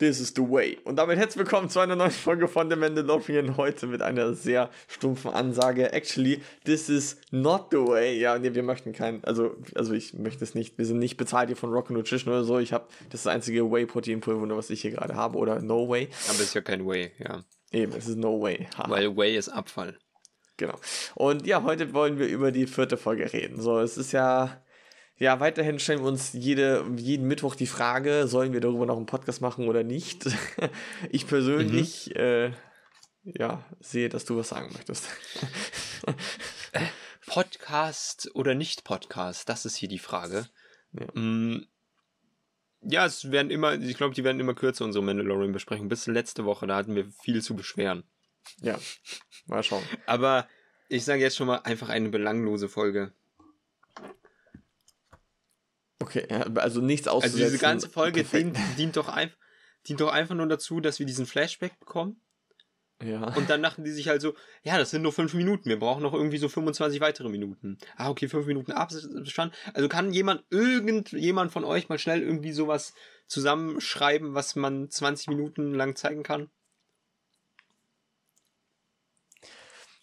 This is the way. Und damit herzlich willkommen zu einer neuen Folge von The Mandalorian. Heute mit einer sehr stumpfen Ansage. Actually, this is not the way. Ja, nee, wir möchten kein, also, also ich möchte es nicht. Wir sind nicht bezahlt hier von Rock Nutrition oder so. Ich habe das, das einzige Whey-Protein-Pulver, was ich hier gerade habe. Oder No Way. Aber es ist ja kein Way, ja. Eben, es ist No Way. Haha. Weil Way ist Abfall. Genau. Und ja, heute wollen wir über die vierte Folge reden. So, es ist ja ja, weiterhin stellen wir uns jede, jeden Mittwoch die Frage, sollen wir darüber noch einen Podcast machen oder nicht? Ich persönlich, mhm. äh, ja, sehe, dass du was sagen möchtest. Podcast oder nicht Podcast? Das ist hier die Frage. Ja. Mm, ja, es werden immer, ich glaube, die werden immer kürzer, unsere Mandalorian besprechen. Bis letzte Woche, da hatten wir viel zu beschweren. Ja, mal schauen. Aber ich sage jetzt schon mal einfach eine belanglose Folge. Okay, also nichts auszusetzen. Also diese ganze Folge dient, dient, doch ein, dient doch einfach nur dazu, dass wir diesen Flashback bekommen. Ja. Und dann dachten die sich halt so, ja, das sind nur fünf Minuten, wir brauchen noch irgendwie so 25 weitere Minuten. Ah, okay, fünf Minuten Abstand. Also kann jemand, irgendjemand von euch mal schnell irgendwie sowas zusammenschreiben, was man 20 Minuten lang zeigen kann?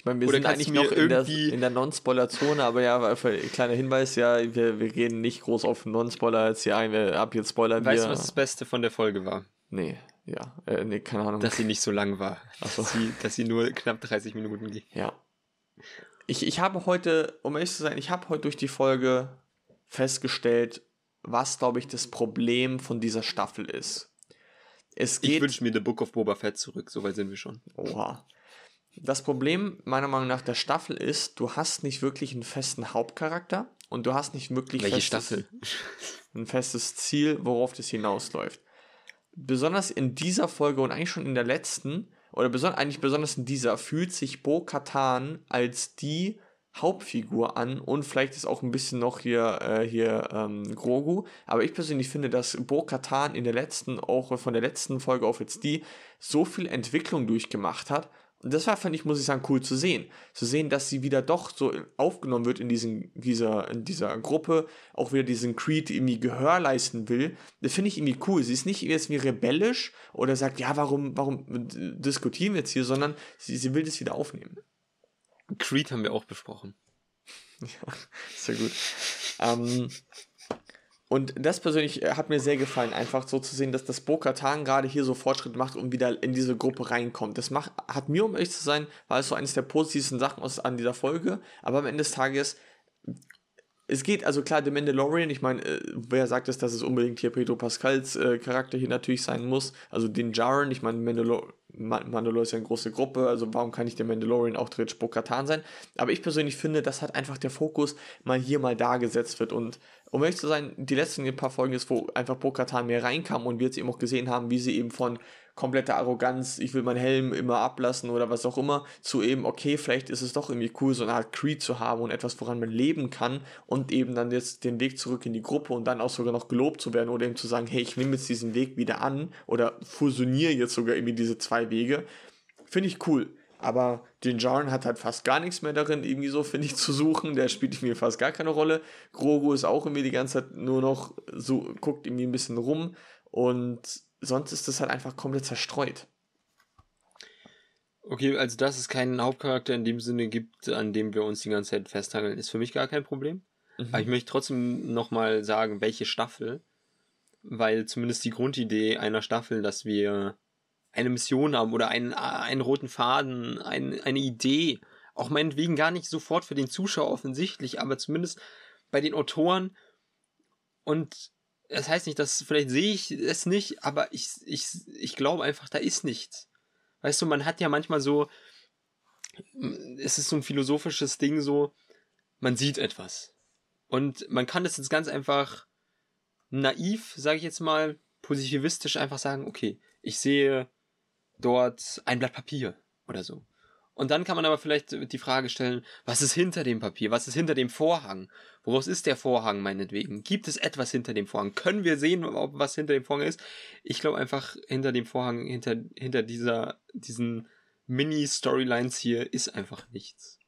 Ich meine, wir Oder sind eigentlich noch in der, in der Non-Spoiler-Zone, aber ja, kleiner Hinweis, ja, wir, wir gehen nicht groß auf Non-Spoiler jetzt hier ein, wir, ab jetzt wir. Weißt du, was das Beste von der Folge war? Nee, ja, äh, nee, keine Ahnung. Dass sie nicht so lang war. So. Dass, sie, dass sie nur knapp 30 Minuten ging. Ja. Ich, ich habe heute, um ehrlich zu sein, ich habe heute durch die Folge festgestellt, was, glaube ich, das Problem von dieser Staffel ist. Es geht, ich wünsche mir The Book of Boba Fett zurück, soweit sind wir schon. Oha. Das Problem meiner Meinung nach der Staffel ist, du hast nicht wirklich einen festen Hauptcharakter und du hast nicht wirklich Welche festes, Staffel? ein festes Ziel, worauf das hinausläuft. Besonders in dieser Folge und eigentlich schon in der letzten, oder beson eigentlich besonders in dieser, fühlt sich Bo Katan als die Hauptfigur an und vielleicht ist auch ein bisschen noch hier, äh, hier ähm, Grogu. Aber ich persönlich finde, dass Bo Katan in der letzten, auch von der letzten Folge auf jetzt die, so viel Entwicklung durchgemacht hat und das war, fand ich, muss ich sagen, cool zu sehen. Zu sehen, dass sie wieder doch so aufgenommen wird in diesen, dieser, in dieser Gruppe, auch wieder diesen Creed irgendwie Gehör leisten will. Das finde ich irgendwie cool. Sie ist nicht jetzt wie rebellisch oder sagt, ja, warum, warum diskutieren wir jetzt hier, sondern sie, sie will das wieder aufnehmen. Creed haben wir auch besprochen. Ja, sehr gut. ähm, und das persönlich äh, hat mir sehr gefallen, einfach so zu sehen, dass das Bo-Katan gerade hier so Fortschritt macht und wieder in diese Gruppe reinkommt. Das macht, hat mir, um ehrlich zu sein, war es so eines der positivsten Sachen aus, an dieser Folge. Aber am Ende des Tages, es geht, also klar, The Mandalorian, ich meine, äh, wer sagt es, dass es unbedingt hier Pedro Pascals äh, Charakter hier natürlich sein muss? Also den Jaren, ich meine, Mandalor Mandalore ist ja eine große Gruppe, also warum kann nicht der Mandalorian auch theoretisch Bo-Katan sein? Aber ich persönlich finde, dass halt einfach der Fokus mal hier mal da gesetzt wird und um ehrlich zu sein, die letzten paar Folgen ist, wo einfach Bo-Katan mehr reinkam und wir jetzt eben auch gesehen haben, wie sie eben von kompletter Arroganz, ich will meinen Helm immer ablassen oder was auch immer, zu eben, okay, vielleicht ist es doch irgendwie cool, so eine Art Creed zu haben und etwas, woran man leben kann und eben dann jetzt den Weg zurück in die Gruppe und dann auch sogar noch gelobt zu werden oder eben zu sagen, hey, ich nehme jetzt diesen Weg wieder an oder fusioniere jetzt sogar irgendwie diese zwei Wege, finde ich cool. Aber Din Djarin hat halt fast gar nichts mehr darin, irgendwie so, finde ich, zu suchen. Der spielt mir fast gar keine Rolle. Grogu ist auch irgendwie die ganze Zeit nur noch so, guckt irgendwie ein bisschen rum. Und sonst ist das halt einfach komplett zerstreut. Okay, also dass es keinen Hauptcharakter in dem Sinne gibt, an dem wir uns die ganze Zeit festhangeln, ist für mich gar kein Problem. Mhm. Aber ich möchte trotzdem nochmal sagen, welche Staffel, weil zumindest die Grundidee einer Staffel, dass wir eine Mission haben oder einen, einen roten Faden, ein, eine Idee, auch meinetwegen gar nicht sofort für den Zuschauer offensichtlich, aber zumindest bei den Autoren und das heißt nicht, dass vielleicht sehe ich es nicht, aber ich, ich, ich glaube einfach, da ist nichts. Weißt du, man hat ja manchmal so, es ist so ein philosophisches Ding so, man sieht etwas. Und man kann das jetzt ganz einfach naiv, sage ich jetzt mal, positivistisch einfach sagen, okay, ich sehe dort ein Blatt Papier oder so. Und dann kann man aber vielleicht die Frage stellen, was ist hinter dem Papier? Was ist hinter dem Vorhang? Woraus ist der Vorhang meinetwegen? Gibt es etwas hinter dem Vorhang? Können wir sehen, ob was hinter dem Vorhang ist? Ich glaube einfach, hinter dem Vorhang, hinter, hinter dieser, diesen Mini-Storylines hier ist einfach nichts.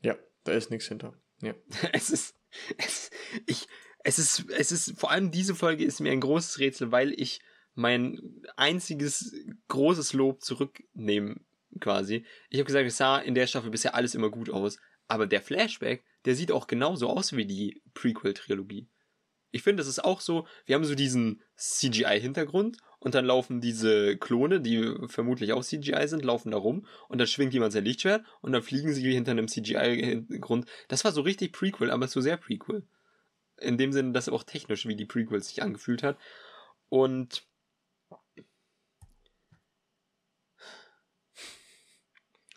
Ja, da ist nichts hinter. Ja. es ist, es, ich, es ist, es ist, vor allem diese Folge ist mir ein großes Rätsel, weil ich mein einziges großes Lob zurücknehmen, quasi. Ich habe gesagt, es sah in der Staffel bisher alles immer gut aus. Aber der Flashback, der sieht auch genauso aus wie die Prequel-Trilogie. Ich finde, das ist auch so, wir haben so diesen CGI-Hintergrund und dann laufen diese Klone, die vermutlich auch CGI sind, laufen da rum und dann schwingt jemand sein Lichtschwert und dann fliegen sie hinter einem CGI-Hintergrund. Das war so richtig Prequel, aber so sehr Prequel. In dem Sinne, dass auch technisch wie die Prequels sich angefühlt hat. Und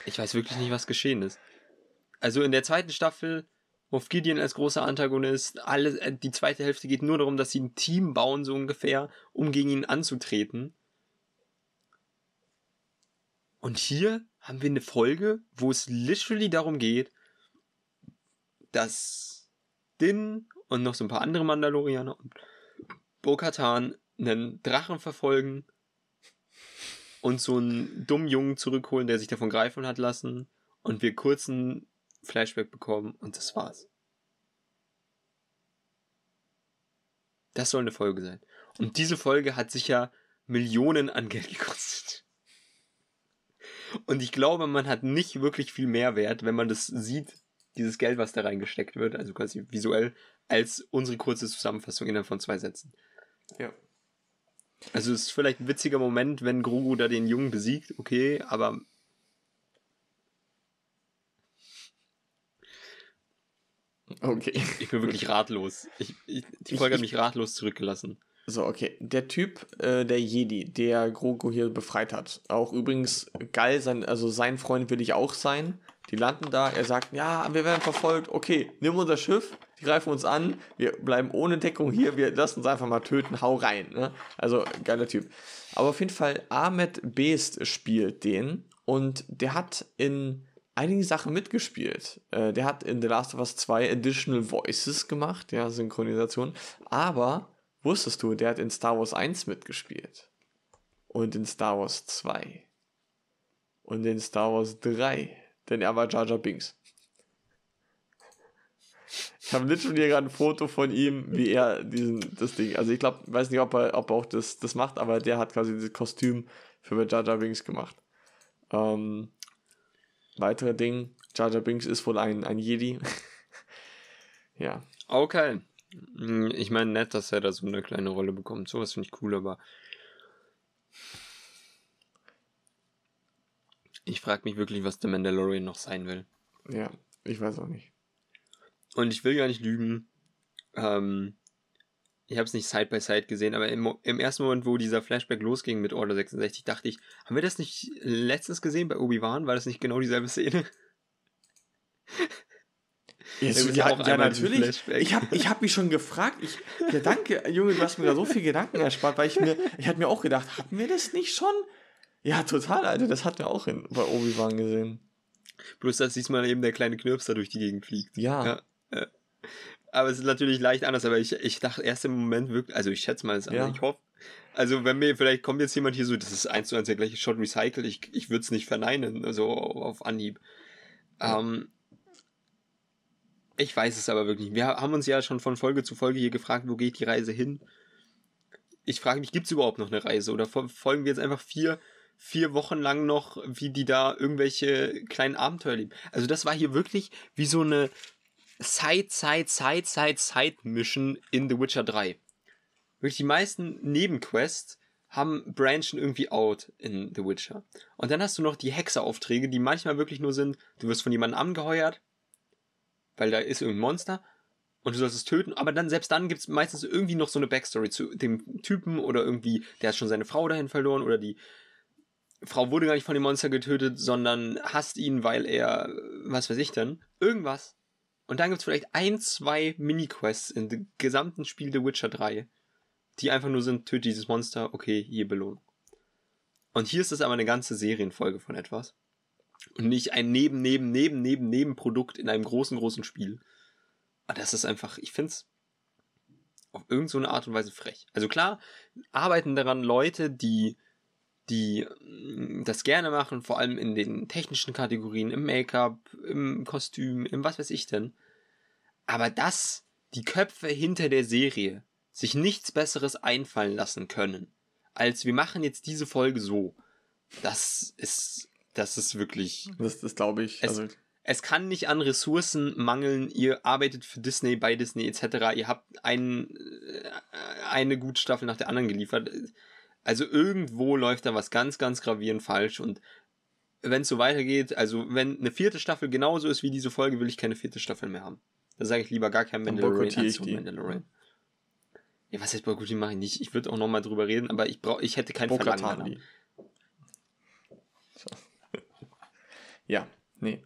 ich weiß wirklich nicht, was geschehen ist. Also in der zweiten Staffel Moff Gideon als großer Antagonist. Alle, äh, die zweite Hälfte geht nur darum, dass sie ein Team bauen, so ungefähr, um gegen ihn anzutreten. Und hier haben wir eine Folge, wo es literally darum geht, dass Din und noch so ein paar andere Mandalorianer und Bo-Katan einen Drachen verfolgen und so einen dummen Jungen zurückholen, der sich davon greifen hat lassen und wir kurzen Flashback bekommen und das war's. Das soll eine Folge sein. Und diese Folge hat sicher Millionen an Geld gekostet. Und ich glaube, man hat nicht wirklich viel Mehrwert, wenn man das sieht, dieses Geld, was da reingesteckt wird, also quasi visuell, als unsere kurze Zusammenfassung innerhalb von zwei Sätzen. Ja. Also es ist vielleicht ein witziger Moment, wenn Grogu da den Jungen besiegt, okay, aber Okay. Ich bin wirklich ratlos. Ich, ich, die Folge ich, hat mich ratlos zurückgelassen. So, okay. Der Typ, äh, der Jedi, der Grogu hier befreit hat. Auch übrigens geil, sein, also sein Freund will ich auch sein. Die landen da, er sagt, ja, wir werden verfolgt, okay, nimm unser Schiff, die greifen uns an, wir bleiben ohne Deckung hier, wir lassen uns einfach mal töten, hau rein. Ne? Also, geiler Typ. Aber auf jeden Fall, Ahmed Beest spielt den und der hat in einige Sachen mitgespielt. Äh, der hat in The Last of Us 2 Additional Voices gemacht, ja, Synchronisation. Aber wusstest du, der hat in Star Wars 1 mitgespielt. Und in Star Wars 2. Und in Star Wars 3. Denn er war Jar Jar Binks. Ich habe literally hier gerade ein Foto von ihm, wie er diesen, das Ding, also ich glaube, weiß nicht, ob er, ob er auch das, das macht, aber der hat quasi das Kostüm für Jar Binks gemacht. Ähm, weitere Ding, Jar Binks ist wohl ein, ein Jedi. ja. Okay. Hm, ich meine, nett, dass er da so eine kleine Rolle bekommt. Sowas finde ich cool, aber. Ich frage mich wirklich, was der Mandalorian noch sein will. Ja, ich weiß auch nicht. Und ich will gar nicht lügen. Ähm, ich habe es nicht Side by Side gesehen, aber im, im, ersten Moment, wo dieser Flashback losging mit Order 66, dachte ich, haben wir das nicht letztens gesehen bei Obi-Wan? War das nicht genau dieselbe Szene? Jetzt, ja, ja natürlich. Ich habe ich hab mich schon gefragt. Ich, ja, danke, Junge, du hast mir da so viel Gedanken erspart, weil ich mir, ich hatte mir auch gedacht, hatten wir das nicht schon? Ja, total, Alter, das hatten wir auch in, bei Obi-Wan gesehen. Bloß, dass diesmal eben der kleine Knirps da durch die Gegend fliegt. Ja. ja. Aber es ist natürlich leicht anders, aber ich, ich dachte erst im Moment wirklich, also ich schätze mal, es ja. ich hoffe, also wenn mir, vielleicht kommt jetzt jemand hier so, das ist eins zu eins der gleiche Shot recycelt, ich, ich würde es nicht verneinen, also auf Anhieb. Ja. Ähm, ich weiß es aber wirklich nicht. Wir haben uns ja schon von Folge zu Folge hier gefragt, wo geht die Reise hin? Ich frage mich, gibt es überhaupt noch eine Reise? Oder folgen wir jetzt einfach vier, vier Wochen lang noch, wie die da irgendwelche kleinen Abenteuer leben? Also das war hier wirklich wie so eine, Side, Side, Side, Side, Side Mission in The Witcher 3. Wirklich die meisten Nebenquests haben branchen irgendwie out in The Witcher. Und dann hast du noch die Hexeraufträge, die manchmal wirklich nur sind, du wirst von jemandem angeheuert, weil da ist irgendein Monster und du sollst es töten, aber dann selbst dann gibt es meistens irgendwie noch so eine Backstory zu dem Typen oder irgendwie, der hat schon seine Frau dahin verloren oder die Frau wurde gar nicht von dem Monster getötet, sondern hasst ihn, weil er, was weiß ich denn, irgendwas. Und dann gibt es vielleicht ein, zwei Mini-Quests in dem gesamten Spiel The Witcher 3, die einfach nur sind, töte dieses Monster, okay, hier Belohnung. Und hier ist es aber eine ganze Serienfolge von etwas. Und nicht ein Neben, Neben, Neben, Neben, Nebenprodukt in einem großen, großen Spiel. Und das ist einfach, ich finde es auf irgendeine so Art und Weise frech. Also klar, arbeiten daran Leute, die die mm, das gerne machen, vor allem in den technischen Kategorien, im Make-up, im Kostüm, im was weiß ich denn. Aber dass die Köpfe hinter der Serie sich nichts Besseres einfallen lassen können, als wir machen jetzt diese Folge so. Das ist, das ist wirklich. Das, das glaube ich. Es, also. es kann nicht an Ressourcen mangeln. Ihr arbeitet für Disney, bei Disney etc. Ihr habt ein, äh, eine gute Staffel nach der anderen geliefert. Also irgendwo läuft da was ganz, ganz gravierend falsch und wenn es so weitergeht, also wenn eine vierte Staffel genauso ist wie diese Folge, will ich keine vierte Staffel mehr haben. Da sage ich lieber gar kein Mandalorian als Mandalorian. Ja, was heißt Boykotti mache ich nicht. Ich würde auch nochmal drüber reden, aber ich brauch, ich hätte kein Verlangen so. Ja, nee.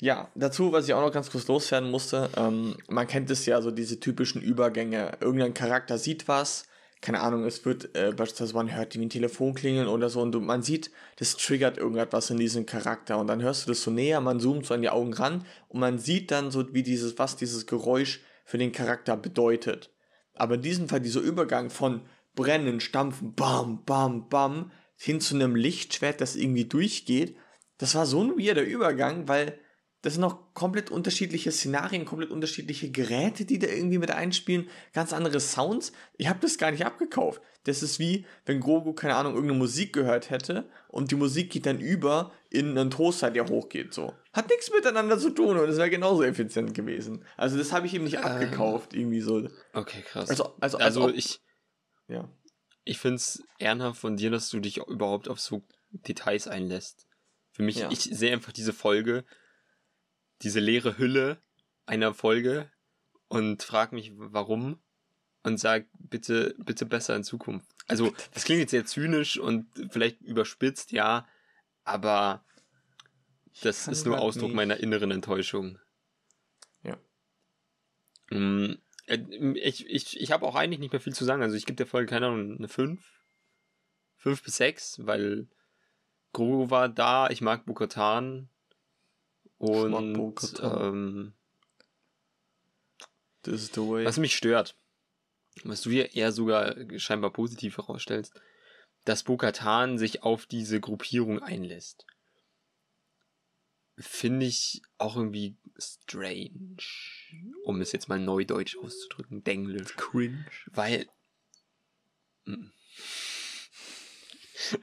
Ja, dazu, was ich auch noch ganz kurz loswerden musste, ähm, man kennt es ja, so diese typischen Übergänge. Irgendein Charakter sieht was, keine Ahnung, es wird äh, beispielsweise, man hört irgendwie ein Telefon klingeln oder so und du, man sieht, das triggert irgendetwas in diesem Charakter und dann hörst du das so näher, man zoomt so an die Augen ran und man sieht dann so, wie dieses, was dieses Geräusch für den Charakter bedeutet. Aber in diesem Fall dieser Übergang von Brennen, Stampfen, Bam, Bam, Bam, hin zu einem Lichtschwert, das irgendwie durchgeht, das war so ein weirder Übergang, weil das sind noch komplett unterschiedliche Szenarien, komplett unterschiedliche Geräte, die da irgendwie mit einspielen, ganz andere Sounds. Ich habe das gar nicht abgekauft. Das ist wie, wenn Grogu, keine Ahnung, irgendeine Musik gehört hätte und die Musik geht dann über in einen Toaster, der hochgeht. So. Hat nichts miteinander zu tun und es wäre genauso effizient gewesen. Also das habe ich ihm nicht ähm. abgekauft, irgendwie so. Okay, krass. Also, also, also, also ich. Ja. Ich finde es ehrenhaft von dir, dass du dich überhaupt auf so Details einlässt. Für mich, ja. ich sehe einfach diese Folge diese leere Hülle einer Folge und frag mich, warum und sag bitte, bitte besser in Zukunft. Also, das klingt jetzt sehr zynisch und vielleicht überspitzt, ja, aber das ist nur Ausdruck nicht. meiner inneren Enttäuschung. Ja. Mm, äh, ich, ich, ich habe auch eigentlich nicht mehr viel zu sagen. Also ich gebe der Folge, keine Ahnung, eine 5. 5 bis 6, weil Grogu war da, ich mag Bukatan, und ähm, das ist the way. Was mich stört, was du hier eher sogar scheinbar positiv herausstellst, dass Bokatan sich auf diese Gruppierung einlässt. Finde ich auch irgendwie strange. Um es jetzt mal neudeutsch auszudrücken. Denglisch. Cringe. Weil. Mm.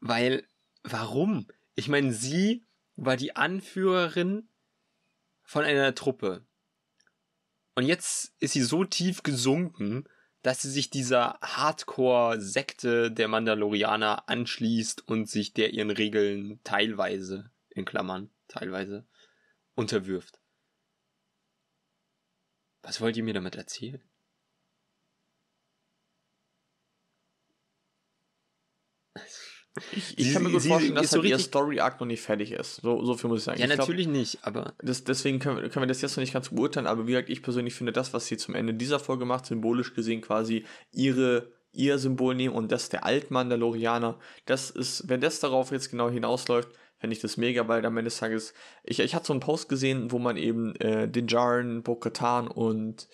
Weil, warum? Ich meine, sie war die Anführerin von einer Truppe. Und jetzt ist sie so tief gesunken, dass sie sich dieser Hardcore-Sekte der Mandalorianer anschließt und sich der ihren Regeln teilweise, in Klammern, teilweise, unterwirft. Was wollt ihr mir damit erzählen? Ich, ich sie, kann mir gut sie, vorstellen, dass halt so ihr Story-Arc noch nicht fertig ist. So, so viel muss ich sagen. Ja, ich natürlich glaub, nicht, aber. Das, deswegen können wir, können wir das jetzt noch nicht ganz beurteilen, aber wie gesagt, ich persönlich finde das, was sie zum Ende dieser Folge macht, symbolisch gesehen quasi ihre, ihr Symbol nehmen und das der Altmandalorianer. Das ist, wenn das darauf jetzt genau hinausläuft, fände ich das mega, weil am Ende des Tages, ich, ich hatte so einen Post gesehen, wo man eben äh, den Jaren, Bo-Katan und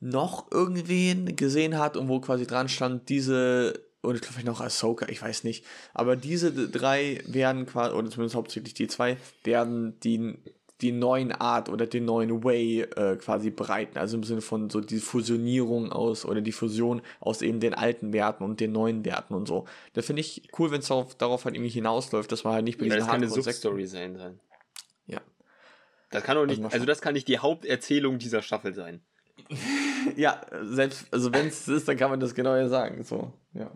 noch irgendwen gesehen hat und wo quasi dran stand, diese und ich glaube vielleicht noch Ahsoka, ich weiß nicht. Aber diese drei werden quasi, oder zumindest hauptsächlich die zwei, werden die, die neuen Art oder den neuen Way äh, quasi bereiten. Also im Sinne von so die Fusionierung aus oder die Fusion aus eben den alten Werten und den neuen Werten und so. Da finde ich cool, wenn es darauf, darauf halt irgendwie hinausläuft, dass man halt nicht bei ja, diesen Das kann eine Substory sein sein. Ja. Das kann doch nicht, also, also das kann nicht die Haupterzählung dieser Staffel sein. ja, selbst, also wenn es ist, dann kann man das genauer sagen. So, ja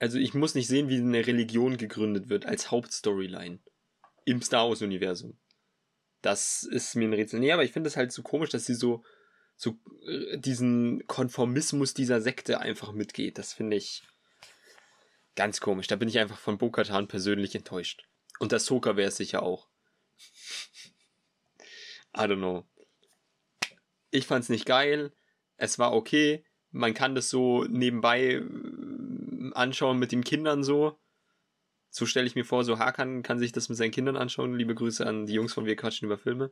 also ich muss nicht sehen, wie eine Religion gegründet wird als Hauptstoryline im Star Wars Universum. Das ist mir ein Rätsel. Nee, aber ich finde es halt so komisch, dass sie so, so äh, diesen Konformismus dieser Sekte einfach mitgeht. Das finde ich ganz komisch. Da bin ich einfach von Bo-Katan persönlich enttäuscht. Und das Soka wäre es sicher auch. I don't know. Ich fand's nicht geil. Es war okay. Man kann das so nebenbei äh, anschauen mit den Kindern so. So stelle ich mir vor, so Hakan kann sich das mit seinen Kindern anschauen. Liebe Grüße an die Jungs von Wir quatschen über Filme.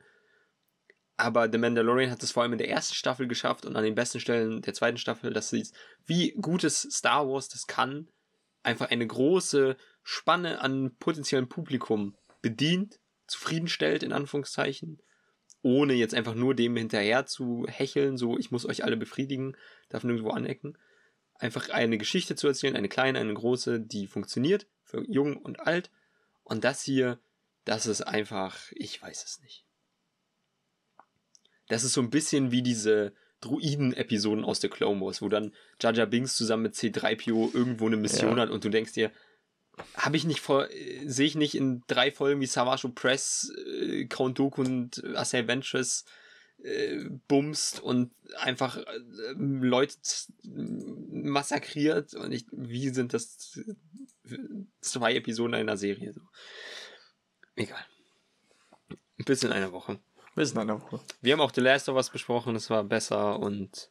Aber The Mandalorian hat es vor allem in der ersten Staffel geschafft und an den besten Stellen der zweiten Staffel, dass sie wie gutes Star Wars das kann, einfach eine große Spanne an potenziellem Publikum bedient, zufriedenstellt, in Anführungszeichen, ohne jetzt einfach nur dem hinterher zu hecheln, so ich muss euch alle befriedigen, darf nirgendwo anecken. Einfach eine Geschichte zu erzählen, eine kleine, eine große, die funktioniert für jung und alt. Und das hier, das ist einfach, ich weiß es nicht. Das ist so ein bisschen wie diese Druiden-Episoden aus der Clone Wars, wo dann Jaja Binks zusammen mit C3PO irgendwo eine Mission ja. hat und du denkst dir, habe ich nicht vor, sehe ich nicht in drei Folgen wie Savage Press, äh, Count Dooku und Assay Ventress äh, bumst und einfach äh, Leute massakriert und ich, wie sind das zwei Episoden einer Serie so? Egal. Bis in einer Woche. Bis in einer Woche. Wir haben auch The Last of Us besprochen, es war besser und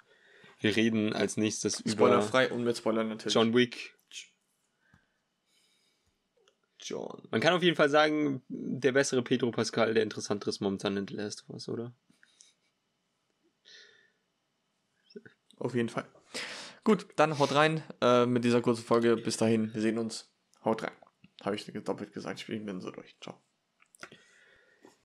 wir reden als nächstes über Spoilerfrei und mit Spoilern natürlich. John Wick. John. Man kann auf jeden Fall sagen, der bessere Pedro Pascal, der interessantere ist momentan in The Last of Us, oder? Auf jeden Fall. Gut, dann haut rein äh, mit dieser kurzen Folge. Bis dahin, wir sehen uns. Haut rein. Habe ich doppelt gesagt. Ich bin so durch. Ciao.